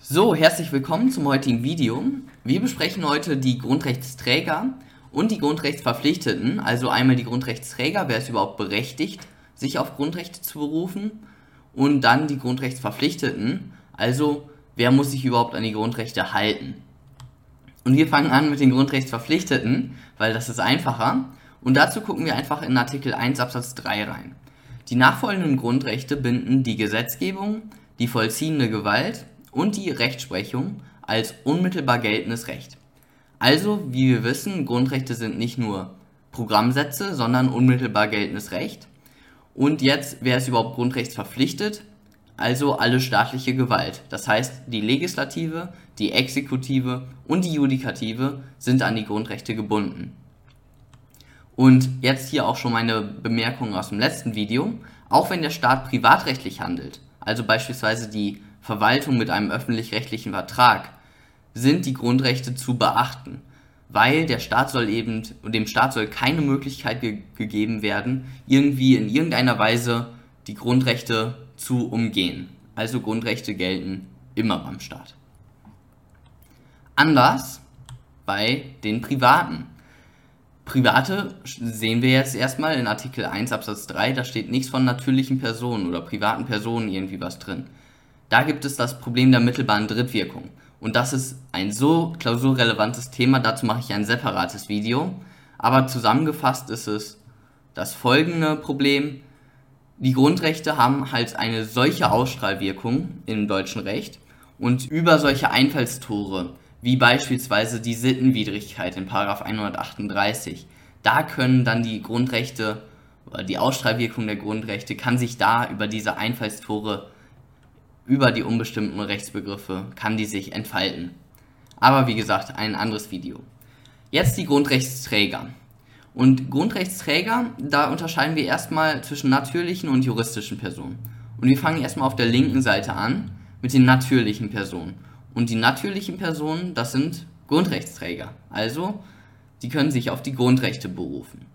So, herzlich willkommen zum heutigen Video. Wir besprechen heute die Grundrechtsträger und die Grundrechtsverpflichteten, also einmal die Grundrechtsträger, wer ist überhaupt berechtigt, sich auf Grundrechte zu berufen, und dann die Grundrechtsverpflichteten, also wer muss sich überhaupt an die Grundrechte halten. Und wir fangen an mit den Grundrechtsverpflichteten, weil das ist einfacher. Und dazu gucken wir einfach in Artikel 1 Absatz 3 rein. Die nachfolgenden Grundrechte binden die Gesetzgebung, die vollziehende Gewalt und die Rechtsprechung als unmittelbar geltendes Recht. Also, wie wir wissen, Grundrechte sind nicht nur Programmsätze, sondern unmittelbar geltendes Recht. Und jetzt, wer ist überhaupt grundrechtsverpflichtet? Also alle staatliche Gewalt. Das heißt, die Legislative, die Exekutive und die Judikative sind an die Grundrechte gebunden. Und jetzt hier auch schon meine Bemerkung aus dem letzten Video. Auch wenn der Staat privatrechtlich handelt, also beispielsweise die Verwaltung mit einem öffentlich-rechtlichen Vertrag, sind die Grundrechte zu beachten, weil der Staat soll eben, dem Staat soll keine Möglichkeit ge gegeben werden, irgendwie in irgendeiner Weise die Grundrechte zu umgehen. Also Grundrechte gelten immer beim Staat. Anders bei den Privaten. Private sehen wir jetzt erstmal in Artikel 1 Absatz 3, da steht nichts von natürlichen Personen oder privaten Personen irgendwie was drin. Da gibt es das Problem der mittelbaren Drittwirkung. Und das ist ein so klausurrelevantes Thema, dazu mache ich ein separates Video. Aber zusammengefasst ist es das folgende Problem. Die Grundrechte haben halt eine solche Ausstrahlwirkung im deutschen Recht und über solche Einfallstore, wie beispielsweise die Sittenwidrigkeit in 138, da können dann die Grundrechte, die Ausstrahlwirkung der Grundrechte kann sich da über diese Einfallstore über die unbestimmten Rechtsbegriffe kann die sich entfalten. Aber wie gesagt, ein anderes Video. Jetzt die Grundrechtsträger. Und Grundrechtsträger, da unterscheiden wir erstmal zwischen natürlichen und juristischen Personen. Und wir fangen erstmal auf der linken Seite an mit den natürlichen Personen. Und die natürlichen Personen, das sind Grundrechtsträger. Also, die können sich auf die Grundrechte berufen.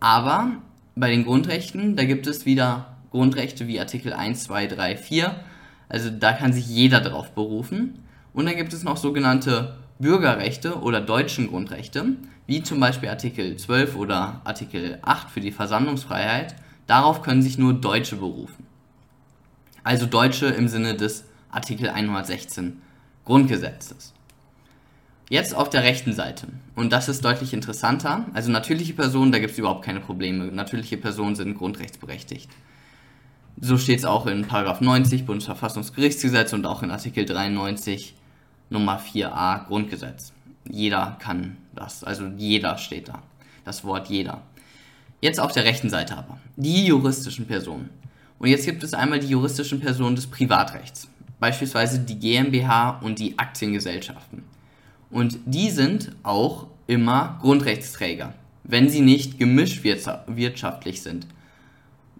Aber bei den Grundrechten, da gibt es wieder Grundrechte wie Artikel 1, 2, 3, 4. Also da kann sich jeder drauf berufen. Und dann gibt es noch sogenannte Bürgerrechte oder deutschen Grundrechte, wie zum Beispiel Artikel 12 oder Artikel 8 für die Versammlungsfreiheit. Darauf können sich nur Deutsche berufen. Also Deutsche im Sinne des Artikel 116 Grundgesetzes. Jetzt auf der rechten Seite. Und das ist deutlich interessanter. Also natürliche Personen, da gibt es überhaupt keine Probleme. Natürliche Personen sind grundrechtsberechtigt. So steht es auch in 90 Bundesverfassungsgerichtsgesetz und auch in Artikel 93 Nummer 4a Grundgesetz. Jeder kann das, also jeder steht da. Das Wort jeder. Jetzt auf der rechten Seite aber. Die juristischen Personen. Und jetzt gibt es einmal die juristischen Personen des Privatrechts. Beispielsweise die GmbH und die Aktiengesellschaften. Und die sind auch immer Grundrechtsträger, wenn sie nicht gemischt wirtschaftlich sind.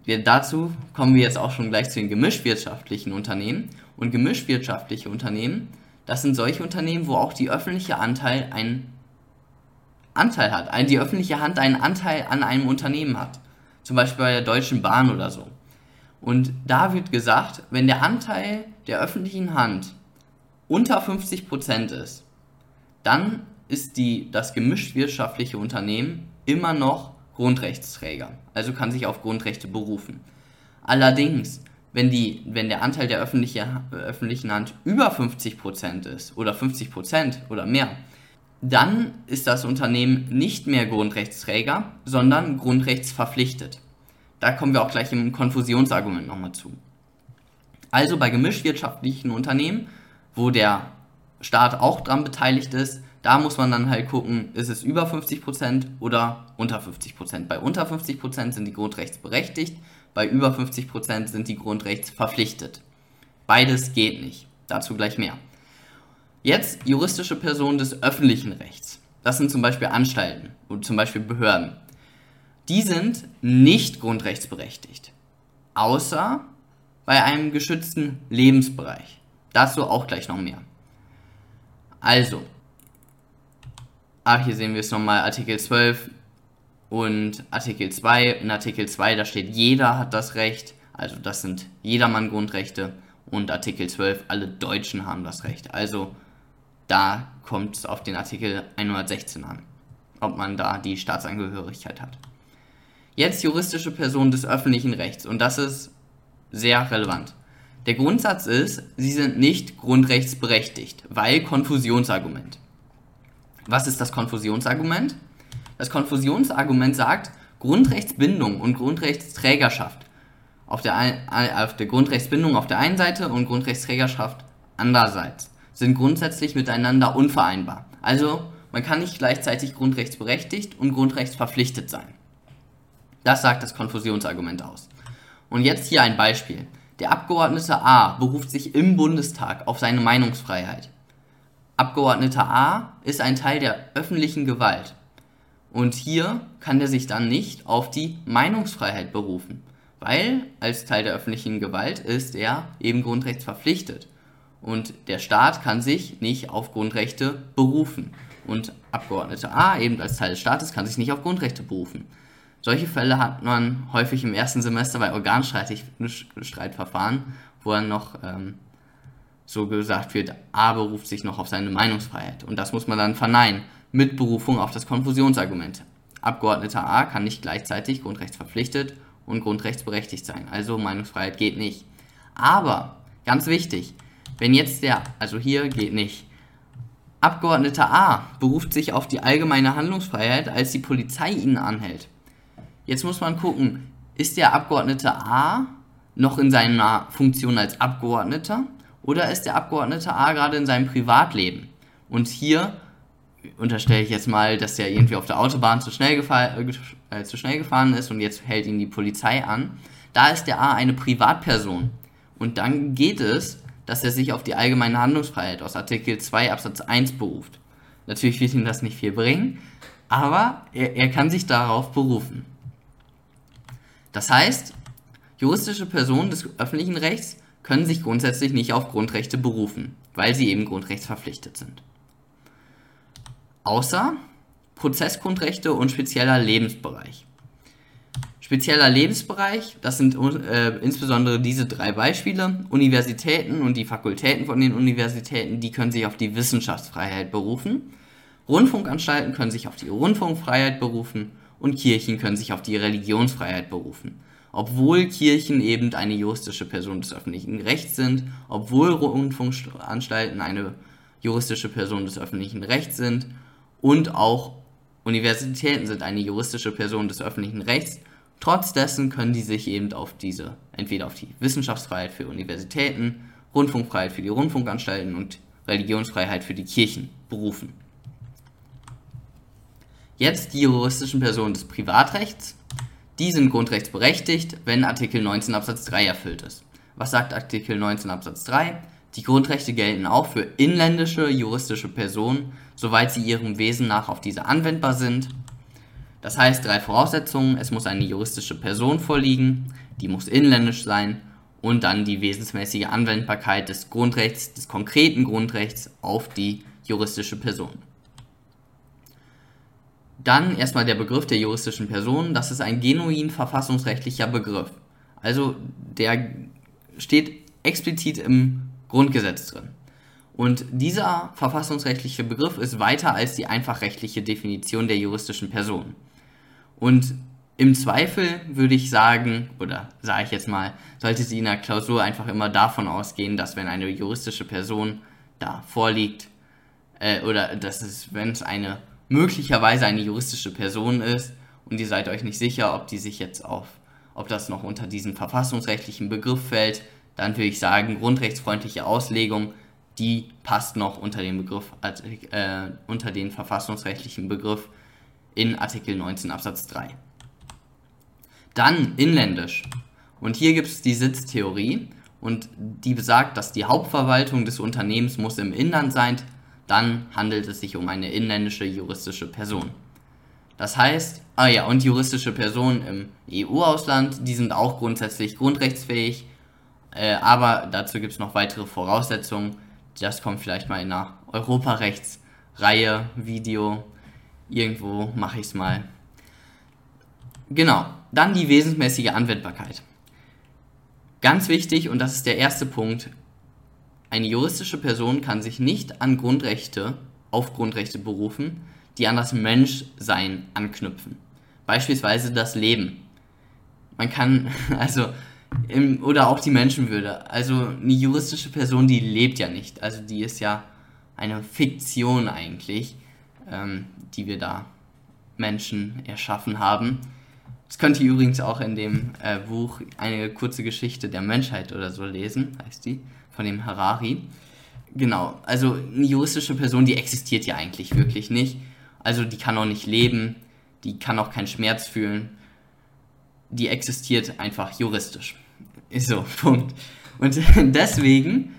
Wir, dazu kommen wir jetzt auch schon gleich zu den gemischwirtschaftlichen Unternehmen. Und gemischwirtschaftliche Unternehmen, das sind solche Unternehmen, wo auch die öffentliche Anteil einen Anteil hat, ein, die öffentliche Hand einen Anteil an einem Unternehmen hat. Zum Beispiel bei der Deutschen Bahn oder so. Und da wird gesagt, wenn der Anteil der öffentlichen Hand unter 50% ist, dann ist die, das gemischtwirtschaftliche Unternehmen immer noch Grundrechtsträger, also kann sich auf Grundrechte berufen. Allerdings, wenn, die, wenn der Anteil der öffentliche, öffentlichen Hand über 50% ist oder 50% oder mehr, dann ist das Unternehmen nicht mehr Grundrechtsträger, sondern grundrechtsverpflichtet. Da kommen wir auch gleich im Konfusionsargument nochmal zu. Also bei gemischtwirtschaftlichen Unternehmen, wo der Staat auch dran beteiligt ist, da muss man dann halt gucken, ist es über 50% oder unter 50%. Bei unter 50% sind die grundrechtsberechtigt, bei über 50% sind die grundrechtsverpflichtet. Beides geht nicht. Dazu gleich mehr. Jetzt juristische Personen des öffentlichen Rechts. Das sind zum Beispiel Anstalten und zum Beispiel Behörden. Die sind nicht grundrechtsberechtigt. Außer bei einem geschützten Lebensbereich. Dazu auch gleich noch mehr. Also, Ah, hier sehen wir es nochmal, Artikel 12 und Artikel 2. In Artikel 2, da steht, jeder hat das Recht, also das sind jedermann Grundrechte. und Artikel 12, alle Deutschen haben das Recht. Also da kommt es auf den Artikel 116 an, ob man da die Staatsangehörigkeit hat. Jetzt juristische Personen des öffentlichen Rechts und das ist sehr relevant. Der Grundsatz ist, sie sind nicht grundrechtsberechtigt, weil Konfusionsargument. Was ist das Konfusionsargument? Das Konfusionsargument sagt, Grundrechtsbindung und Grundrechtsträgerschaft auf der, auf der Grundrechtsbindung auf der einen Seite und Grundrechtsträgerschaft andererseits sind grundsätzlich miteinander unvereinbar. Also man kann nicht gleichzeitig grundrechtsberechtigt und grundrechtsverpflichtet sein. Das sagt das Konfusionsargument aus. Und jetzt hier ein Beispiel. Der Abgeordnete A beruft sich im Bundestag auf seine Meinungsfreiheit. Abgeordneter A ist ein Teil der öffentlichen Gewalt. Und hier kann er sich dann nicht auf die Meinungsfreiheit berufen, weil als Teil der öffentlichen Gewalt ist er eben grundrechtsverpflichtet. Und der Staat kann sich nicht auf Grundrechte berufen. Und Abgeordneter A, eben als Teil des Staates, kann sich nicht auf Grundrechte berufen. Solche Fälle hat man häufig im ersten Semester bei Organstreitverfahren, wo dann noch ähm, so gesagt wird, A beruft sich noch auf seine Meinungsfreiheit. Und das muss man dann verneinen, mit Berufung auf das Konfusionsargument. Abgeordneter A kann nicht gleichzeitig grundrechtsverpflichtet und grundrechtsberechtigt sein. Also Meinungsfreiheit geht nicht. Aber, ganz wichtig, wenn jetzt der, also hier geht nicht, Abgeordneter A beruft sich auf die allgemeine Handlungsfreiheit, als die Polizei ihn anhält Jetzt muss man gucken, ist der Abgeordnete A noch in seiner Funktion als Abgeordneter oder ist der Abgeordnete A gerade in seinem Privatleben? Und hier unterstelle ich jetzt mal, dass der irgendwie auf der Autobahn zu schnell, gefahr, äh, zu schnell gefahren ist und jetzt hält ihn die Polizei an. Da ist der A eine Privatperson. Und dann geht es, dass er sich auf die allgemeine Handlungsfreiheit aus Artikel 2 Absatz 1 beruft. Natürlich wird ihm das nicht viel bringen, aber er, er kann sich darauf berufen. Das heißt, juristische Personen des öffentlichen Rechts können sich grundsätzlich nicht auf Grundrechte berufen, weil sie eben grundrechtsverpflichtet sind. Außer Prozessgrundrechte und spezieller Lebensbereich. Spezieller Lebensbereich, das sind äh, insbesondere diese drei Beispiele. Universitäten und die Fakultäten von den Universitäten, die können sich auf die Wissenschaftsfreiheit berufen. Rundfunkanstalten können sich auf die Rundfunkfreiheit berufen und Kirchen können sich auf die Religionsfreiheit berufen. Obwohl Kirchen eben eine juristische Person des öffentlichen Rechts sind, obwohl Rundfunkanstalten eine juristische Person des öffentlichen Rechts sind und auch Universitäten sind eine juristische Person des öffentlichen Rechts, trotz dessen können die sich eben auf diese, entweder auf die Wissenschaftsfreiheit für Universitäten, Rundfunkfreiheit für die Rundfunkanstalten und Religionsfreiheit für die Kirchen berufen. Jetzt die juristischen Personen des Privatrechts. Die sind grundrechtsberechtigt, wenn Artikel 19 Absatz 3 erfüllt ist. Was sagt Artikel 19 Absatz 3? Die Grundrechte gelten auch für inländische juristische Personen, soweit sie ihrem Wesen nach auf diese anwendbar sind. Das heißt, drei Voraussetzungen. Es muss eine juristische Person vorliegen, die muss inländisch sein und dann die wesensmäßige Anwendbarkeit des Grundrechts, des konkreten Grundrechts auf die juristische Person. Dann erstmal der Begriff der juristischen Person. Das ist ein genuin verfassungsrechtlicher Begriff. Also der steht explizit im Grundgesetz drin. Und dieser verfassungsrechtliche Begriff ist weiter als die einfach rechtliche Definition der juristischen Person. Und im Zweifel würde ich sagen, oder sage ich jetzt mal, sollte sie in der Klausur einfach immer davon ausgehen, dass wenn eine juristische Person da vorliegt, äh, oder dass es, wenn es eine möglicherweise eine juristische Person ist und ihr seid euch nicht sicher, ob die sich jetzt auf, ob das noch unter diesen verfassungsrechtlichen Begriff fällt, dann würde ich sagen, grundrechtsfreundliche Auslegung, die passt noch unter den Begriff, äh, unter den verfassungsrechtlichen Begriff in Artikel 19 Absatz 3. Dann inländisch. Und hier gibt es die Sitztheorie und die besagt, dass die Hauptverwaltung des Unternehmens muss im Inland sein, dann handelt es sich um eine inländische juristische Person. Das heißt, ah ja, und juristische Personen im EU-Ausland, die sind auch grundsätzlich grundrechtsfähig, äh, aber dazu gibt es noch weitere Voraussetzungen. Das kommt vielleicht mal in einer Europarechtsreihe, Video. Irgendwo mache ich es mal. Genau, dann die wesensmäßige Anwendbarkeit. Ganz wichtig, und das ist der erste Punkt, eine juristische Person kann sich nicht an Grundrechte, auf Grundrechte berufen, die an das Menschsein anknüpfen. Beispielsweise das Leben. Man kann, also, im, oder auch die Menschenwürde. Also eine juristische Person, die lebt ja nicht. Also die ist ja eine Fiktion eigentlich, ähm, die wir da Menschen erschaffen haben. Das könnt ihr übrigens auch in dem äh, Buch Eine kurze Geschichte der Menschheit oder so lesen, heißt die von dem Harari. Genau, also eine juristische Person, die existiert ja eigentlich wirklich nicht. Also die kann auch nicht leben, die kann auch keinen Schmerz fühlen. Die existiert einfach juristisch. Ist so, Punkt. Und deswegen,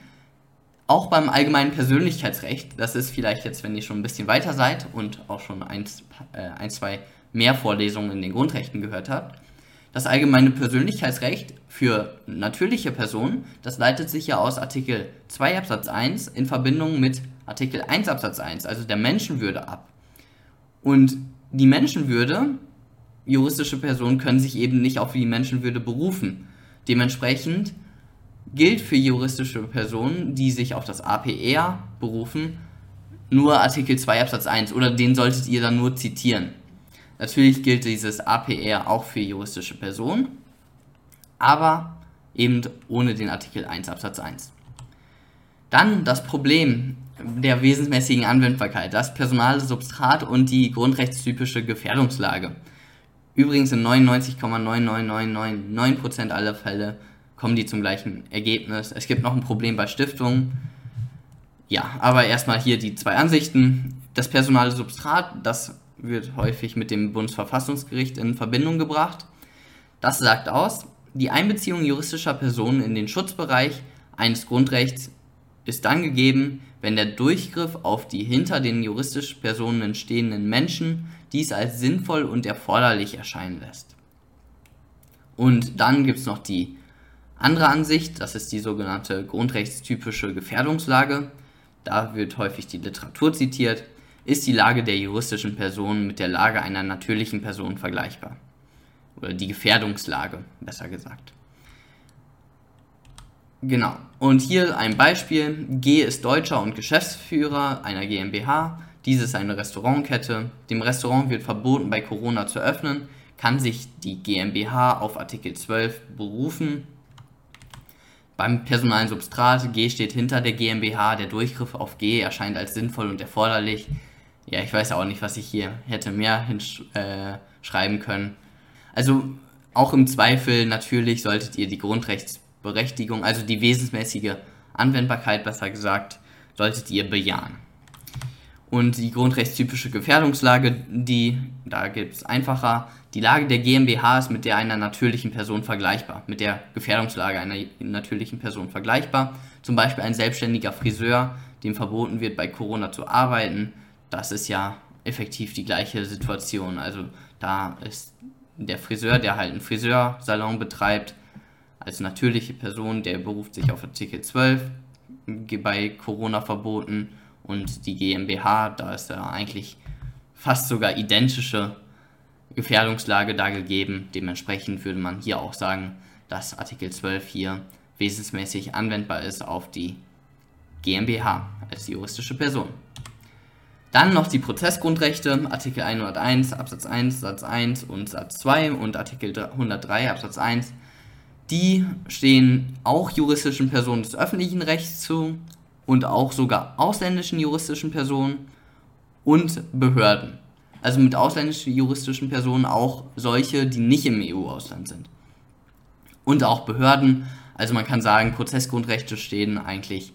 auch beim allgemeinen Persönlichkeitsrecht, das ist vielleicht jetzt, wenn ihr schon ein bisschen weiter seid und auch schon ein, äh, ein zwei mehr Vorlesungen in den Grundrechten gehört habt, das allgemeine Persönlichkeitsrecht für natürliche Personen, das leitet sich ja aus Artikel 2 Absatz 1 in Verbindung mit Artikel 1 Absatz 1, also der Menschenwürde ab. Und die Menschenwürde, juristische Personen können sich eben nicht auf die Menschenwürde berufen. Dementsprechend gilt für juristische Personen, die sich auf das APR berufen, nur Artikel 2 Absatz 1 oder den solltet ihr dann nur zitieren. Natürlich gilt dieses APR auch für juristische Personen, aber eben ohne den Artikel 1 Absatz 1. Dann das Problem der wesensmäßigen Anwendbarkeit, das personale Substrat und die grundrechtstypische Gefährdungslage. Übrigens in 99,99999% aller Fälle kommen die zum gleichen Ergebnis. Es gibt noch ein Problem bei Stiftungen. Ja, aber erstmal hier die zwei Ansichten. Das personale Substrat, das wird häufig mit dem Bundesverfassungsgericht in Verbindung gebracht. Das sagt aus, die Einbeziehung juristischer Personen in den Schutzbereich eines Grundrechts ist dann gegeben, wenn der Durchgriff auf die hinter den juristischen Personen stehenden Menschen dies als sinnvoll und erforderlich erscheinen lässt. Und dann gibt es noch die andere Ansicht, das ist die sogenannte grundrechtstypische Gefährdungslage. Da wird häufig die Literatur zitiert ist die Lage der juristischen Person mit der Lage einer natürlichen Person vergleichbar. Oder die Gefährdungslage, besser gesagt. Genau. Und hier ein Beispiel. G ist Deutscher und Geschäftsführer einer GmbH. Dies ist eine Restaurantkette. Dem Restaurant wird verboten, bei Corona zu öffnen. Kann sich die GmbH auf Artikel 12 berufen. Beim personalen Substrat G steht hinter der GmbH. Der Durchgriff auf G erscheint als sinnvoll und erforderlich ja, ich weiß auch nicht, was ich hier hätte mehr hinschreiben äh, können. Also auch im Zweifel natürlich solltet ihr die Grundrechtsberechtigung, also die wesensmäßige Anwendbarkeit besser gesagt, solltet ihr bejahen. Und die grundrechtstypische Gefährdungslage, die, da gibt es einfacher, die Lage der GmbH ist mit der einer natürlichen Person vergleichbar, mit der Gefährdungslage einer natürlichen Person vergleichbar. Zum Beispiel ein selbstständiger Friseur, dem verboten wird, bei Corona zu arbeiten, das ist ja effektiv die gleiche Situation. Also da ist der Friseur, der halt einen Friseursalon betreibt, als natürliche Person, der beruft sich auf Artikel 12 bei Corona verboten und die GmbH, da ist ja eigentlich fast sogar identische Gefährdungslage da gegeben. Dementsprechend würde man hier auch sagen, dass Artikel 12 hier wesensmäßig anwendbar ist auf die GmbH als juristische Person. Dann noch die Prozessgrundrechte, Artikel 101 Absatz 1 Satz 1 und Satz 2 und Artikel 103 Absatz 1. Die stehen auch juristischen Personen des öffentlichen Rechts zu und auch sogar ausländischen juristischen Personen und Behörden. Also mit ausländischen juristischen Personen auch solche, die nicht im EU-Ausland sind. Und auch Behörden. Also man kann sagen, Prozessgrundrechte stehen eigentlich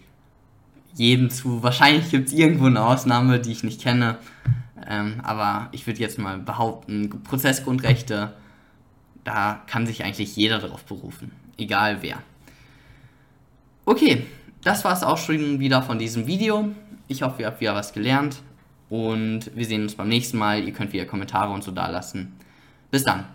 jedem zu. Wahrscheinlich gibt es irgendwo eine Ausnahme, die ich nicht kenne. Ähm, aber ich würde jetzt mal behaupten, Prozessgrundrechte, da kann sich eigentlich jeder darauf berufen. Egal wer. Okay, das war es auch schon wieder von diesem Video. Ich hoffe, ihr habt wieder was gelernt. Und wir sehen uns beim nächsten Mal. Ihr könnt wieder Kommentare und so da lassen. Bis dann.